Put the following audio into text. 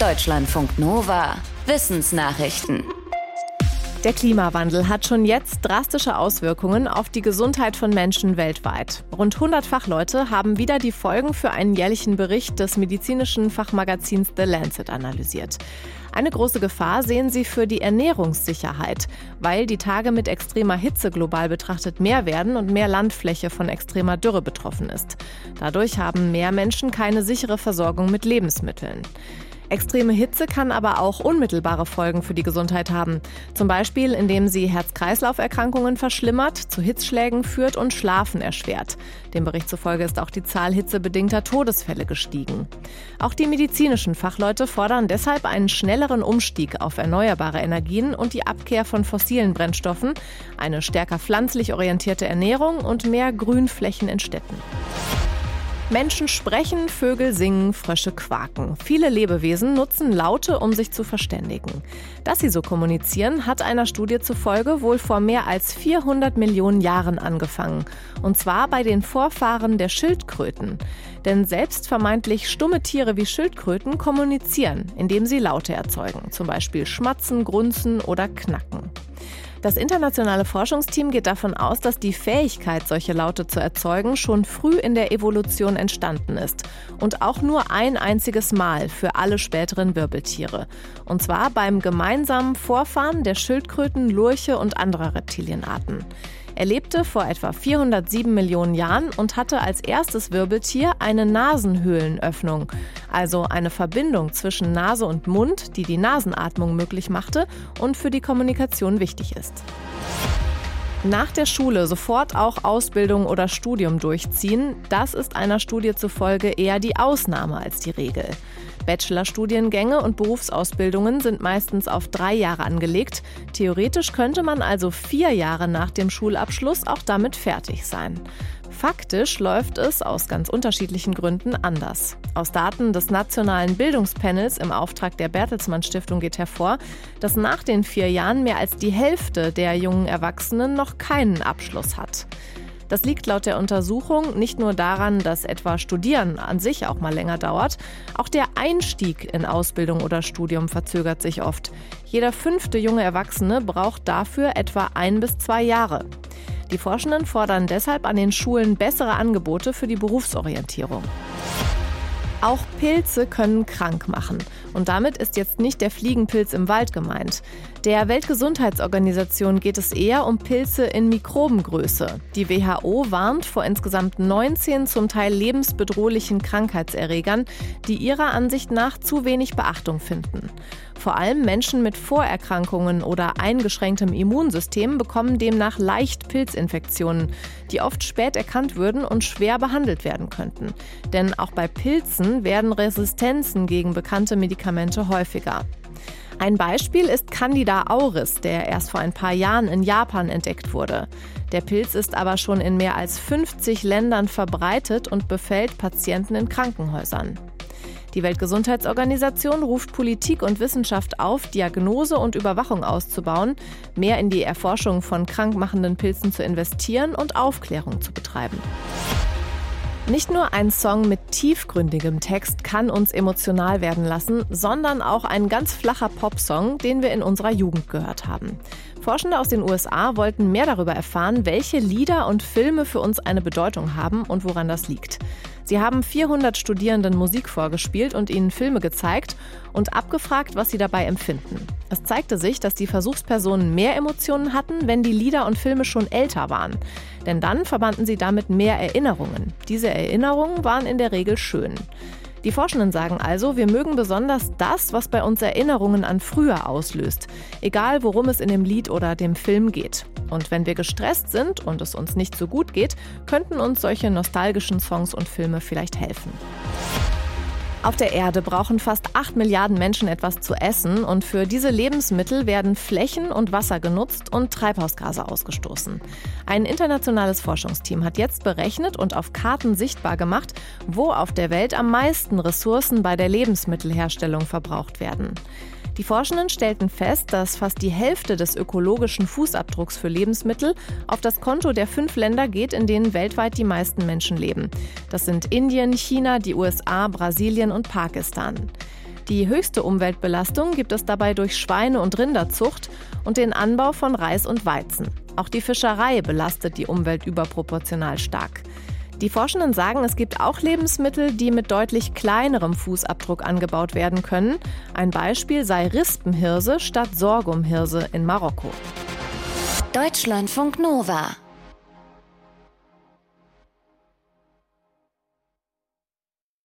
Deutschlandfunk Nova. Wissensnachrichten. Der Klimawandel hat schon jetzt drastische Auswirkungen auf die Gesundheit von Menschen weltweit. Rund 100 Fachleute haben wieder die Folgen für einen jährlichen Bericht des medizinischen Fachmagazins The Lancet analysiert. Eine große Gefahr sehen sie für die Ernährungssicherheit, weil die Tage mit extremer Hitze global betrachtet mehr werden und mehr Landfläche von extremer Dürre betroffen ist. Dadurch haben mehr Menschen keine sichere Versorgung mit Lebensmitteln. Extreme Hitze kann aber auch unmittelbare Folgen für die Gesundheit haben. Zum Beispiel, indem sie Herz-Kreislauf-Erkrankungen verschlimmert, zu Hitzschlägen führt und Schlafen erschwert. Dem Bericht zufolge ist auch die Zahl hitzebedingter Todesfälle gestiegen. Auch die medizinischen Fachleute fordern deshalb einen schnelleren Umstieg auf erneuerbare Energien und die Abkehr von fossilen Brennstoffen, eine stärker pflanzlich orientierte Ernährung und mehr Grünflächen in Städten. Menschen sprechen, Vögel singen, Frösche quaken. Viele Lebewesen nutzen Laute, um sich zu verständigen. Dass sie so kommunizieren, hat einer Studie zufolge wohl vor mehr als 400 Millionen Jahren angefangen. Und zwar bei den Vorfahren der Schildkröten. Denn selbst vermeintlich stumme Tiere wie Schildkröten kommunizieren, indem sie Laute erzeugen. Zum Beispiel schmatzen, grunzen oder knacken. Das internationale Forschungsteam geht davon aus, dass die Fähigkeit, solche Laute zu erzeugen, schon früh in der Evolution entstanden ist. Und auch nur ein einziges Mal für alle späteren Wirbeltiere. Und zwar beim gemeinsamen Vorfahren der Schildkröten, Lurche und anderer Reptilienarten. Er lebte vor etwa 407 Millionen Jahren und hatte als erstes Wirbeltier eine Nasenhöhlenöffnung, also eine Verbindung zwischen Nase und Mund, die die Nasenatmung möglich machte und für die Kommunikation wichtig ist. Nach der Schule sofort auch Ausbildung oder Studium durchziehen, das ist einer Studie zufolge eher die Ausnahme als die Regel. Bachelorstudiengänge und Berufsausbildungen sind meistens auf drei Jahre angelegt. Theoretisch könnte man also vier Jahre nach dem Schulabschluss auch damit fertig sein. Faktisch läuft es aus ganz unterschiedlichen Gründen anders. Aus Daten des Nationalen Bildungspanels im Auftrag der Bertelsmann Stiftung geht hervor, dass nach den vier Jahren mehr als die Hälfte der jungen Erwachsenen noch keinen Abschluss hat. Das liegt laut der Untersuchung nicht nur daran, dass etwa Studieren an sich auch mal länger dauert, auch der Einstieg in Ausbildung oder Studium verzögert sich oft. Jeder fünfte junge Erwachsene braucht dafür etwa ein bis zwei Jahre. Die Forschenden fordern deshalb an den Schulen bessere Angebote für die Berufsorientierung. Auch Pilze können krank machen. Und damit ist jetzt nicht der Fliegenpilz im Wald gemeint. Der Weltgesundheitsorganisation geht es eher um Pilze in Mikrobengröße. Die WHO warnt vor insgesamt 19 zum Teil lebensbedrohlichen Krankheitserregern, die ihrer Ansicht nach zu wenig Beachtung finden. Vor allem Menschen mit Vorerkrankungen oder eingeschränktem Immunsystem bekommen demnach leicht Pilzinfektionen, die oft spät erkannt würden und schwer behandelt werden könnten. Denn auch bei Pilzen werden Resistenzen gegen bekannte Medikamente häufiger. Ein Beispiel ist Candida auris, der erst vor ein paar Jahren in Japan entdeckt wurde. Der Pilz ist aber schon in mehr als 50 Ländern verbreitet und befällt Patienten in Krankenhäusern. Die Weltgesundheitsorganisation ruft Politik und Wissenschaft auf, Diagnose und Überwachung auszubauen, mehr in die Erforschung von krankmachenden Pilzen zu investieren und Aufklärung zu betreiben. Nicht nur ein Song mit tiefgründigem Text kann uns emotional werden lassen, sondern auch ein ganz flacher Popsong, den wir in unserer Jugend gehört haben. Forschende aus den USA wollten mehr darüber erfahren, welche Lieder und Filme für uns eine Bedeutung haben und woran das liegt. Sie haben 400 Studierenden Musik vorgespielt und ihnen Filme gezeigt und abgefragt, was sie dabei empfinden. Es zeigte sich, dass die Versuchspersonen mehr Emotionen hatten, wenn die Lieder und Filme schon älter waren. Denn dann verbanden sie damit mehr Erinnerungen. Diese Erinnerungen waren in der Regel schön. Die Forschenden sagen also, wir mögen besonders das, was bei uns Erinnerungen an früher auslöst, egal worum es in dem Lied oder dem Film geht. Und wenn wir gestresst sind und es uns nicht so gut geht, könnten uns solche nostalgischen Songs und Filme vielleicht helfen. Auf der Erde brauchen fast 8 Milliarden Menschen etwas zu essen und für diese Lebensmittel werden Flächen und Wasser genutzt und Treibhausgase ausgestoßen. Ein internationales Forschungsteam hat jetzt berechnet und auf Karten sichtbar gemacht, wo auf der Welt am meisten Ressourcen bei der Lebensmittelherstellung verbraucht werden. Die Forschenden stellten fest, dass fast die Hälfte des ökologischen Fußabdrucks für Lebensmittel auf das Konto der fünf Länder geht, in denen weltweit die meisten Menschen leben. Das sind Indien, China, die USA, Brasilien und Pakistan. Die höchste Umweltbelastung gibt es dabei durch Schweine- und Rinderzucht und den Anbau von Reis und Weizen. Auch die Fischerei belastet die Umwelt überproportional stark. Die Forschenden sagen, es gibt auch Lebensmittel, die mit deutlich kleinerem Fußabdruck angebaut werden können. Ein Beispiel sei Rispenhirse statt Sorghumhirse in Marokko. Deutschlandfunk Nova